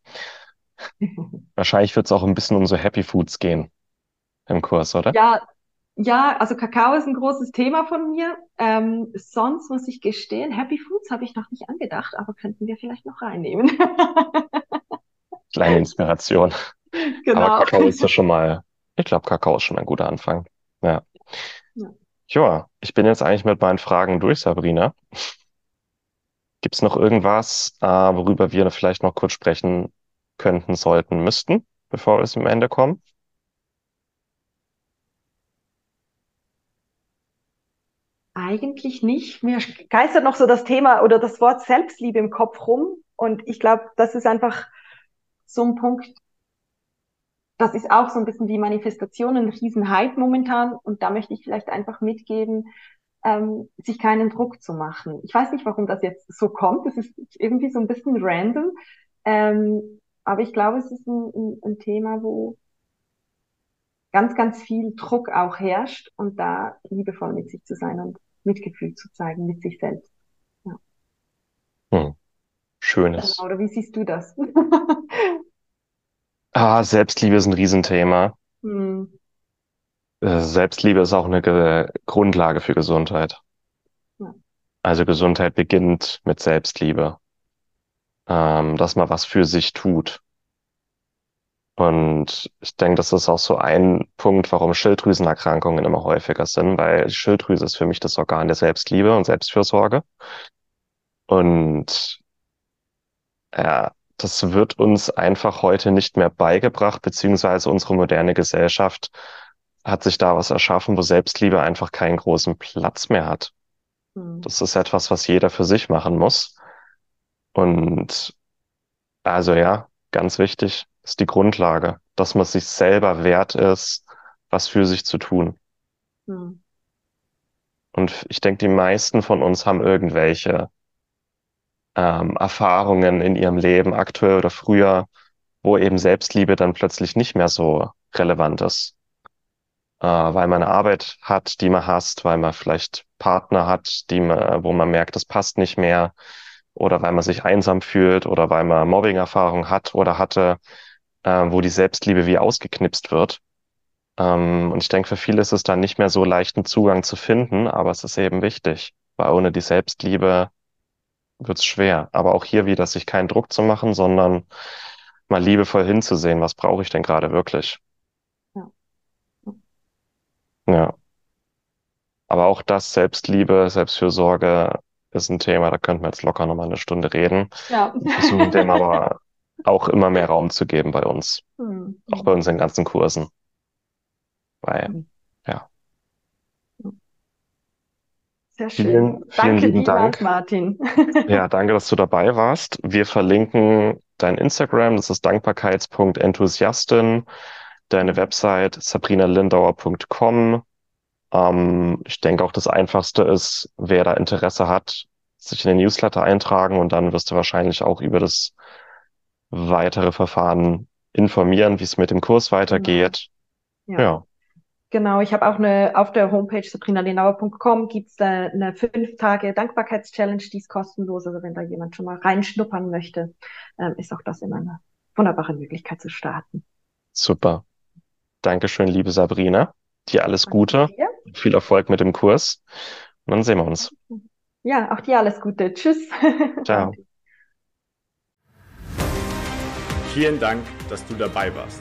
Speaker 2: Wahrscheinlich wird es auch ein bisschen um so Happy Foods gehen im Kurs, oder?
Speaker 1: Ja, ja, also Kakao ist ein großes Thema von mir. Ähm, sonst muss ich gestehen, Happy Foods habe ich noch nicht angedacht, aber könnten wir vielleicht noch reinnehmen.
Speaker 2: Kleine Inspiration. Genau. Aber Kakao ist ja schon mal, ich glaube, Kakao ist schon ein guter Anfang. Ja. Ja. Joa, ich bin jetzt eigentlich mit meinen Fragen durch, Sabrina. Gibt es noch irgendwas, äh, worüber wir vielleicht noch kurz sprechen könnten, sollten, müssten, bevor wir zum Ende kommen?
Speaker 1: Eigentlich nicht. Mir geistert noch so das Thema oder das Wort Selbstliebe im Kopf rum. Und ich glaube, das ist einfach so ein Punkt, das ist auch so ein bisschen die Manifestation, ein Riesenhype momentan. Und da möchte ich vielleicht einfach mitgeben, ähm, sich keinen Druck zu machen. Ich weiß nicht, warum das jetzt so kommt. Das ist irgendwie so ein bisschen random. Ähm, aber ich glaube, es ist ein, ein, ein Thema, wo ganz, ganz viel Druck auch herrscht und da liebevoll mit sich zu sein und Mitgefühl zu zeigen mit sich selbst. Ja.
Speaker 2: Hm. Schönes.
Speaker 1: Genau, oder wie siehst du das?
Speaker 2: Ah, Selbstliebe ist ein Riesenthema.
Speaker 1: Hm.
Speaker 2: Äh, Selbstliebe ist auch eine Ge Grundlage für Gesundheit.
Speaker 1: Ja.
Speaker 2: Also Gesundheit beginnt mit Selbstliebe, ähm, dass man was für sich tut. Und ich denke, das ist auch so ein Punkt, warum Schilddrüsenerkrankungen immer häufiger sind, weil Schilddrüse ist für mich das Organ der Selbstliebe und Selbstfürsorge. Und ja, das wird uns einfach heute nicht mehr beigebracht, beziehungsweise unsere moderne Gesellschaft hat sich da was erschaffen, wo Selbstliebe einfach keinen großen Platz mehr hat.
Speaker 1: Hm.
Speaker 2: Das ist etwas, was jeder für sich machen muss. Und also ja, ganz wichtig ist die Grundlage, dass man sich selber wert ist, was für sich zu tun.
Speaker 1: Hm.
Speaker 2: Und ich denke, die meisten von uns haben irgendwelche ähm, Erfahrungen in ihrem Leben, aktuell oder früher, wo eben Selbstliebe dann plötzlich nicht mehr so relevant ist. Äh, weil man eine Arbeit hat, die man hasst, weil man vielleicht Partner hat, die man, wo man merkt, das passt nicht mehr, oder weil man sich einsam fühlt, oder weil man Mobbing-Erfahrung hat oder hatte, äh, wo die Selbstliebe wie ausgeknipst wird. Ähm, und ich denke, für viele ist es dann nicht mehr so leicht, einen Zugang zu finden, aber es ist eben wichtig, weil ohne die Selbstliebe wird's schwer. Aber auch hier wieder, sich keinen Druck zu machen, sondern mal liebevoll hinzusehen, was brauche ich denn gerade wirklich?
Speaker 1: Ja.
Speaker 2: Ja. Aber auch das, Selbstliebe, Selbstfürsorge, ist ein Thema, da könnten wir jetzt locker nochmal eine Stunde reden.
Speaker 1: Ja.
Speaker 2: Wir versuchen dem aber auch immer mehr Raum zu geben bei uns,
Speaker 1: Hm.
Speaker 2: auch bei unseren ganzen Kursen. Weil,
Speaker 1: Hm.
Speaker 2: ja.
Speaker 1: Sehr schön.
Speaker 2: Vielen, vielen
Speaker 1: Danke
Speaker 2: lieben Dank.
Speaker 1: Martin.
Speaker 2: Ja, danke, dass du dabei warst. Wir verlinken dein Instagram, das ist dankbarkeits.enthusiastin, deine Website sabrinalindauer.com. Ähm, ich denke auch, das Einfachste ist, wer da Interesse hat, sich in den Newsletter eintragen und dann wirst du wahrscheinlich auch über das weitere Verfahren informieren, wie es mit dem Kurs weitergeht.
Speaker 1: Ja.
Speaker 2: Ja,
Speaker 1: Genau, ich habe auch eine, auf der Homepage sabrinalenauer.com gibt's äh, eine fünf Tage Dankbarkeitschallenge, die ist kostenlos. Also wenn da jemand schon mal reinschnuppern möchte, ähm, ist auch das immer eine wunderbare Möglichkeit zu starten.
Speaker 2: super. Dankeschön, liebe Sabrina. Dir alles Gute,
Speaker 1: Ja,
Speaker 2: viel Erfolg mit dem Kurs und dann sehen wir uns.
Speaker 1: ja, auch dir alles Gute. Tschüss.
Speaker 2: Ciao.
Speaker 4: Vielen Dank, dass du dabei warst.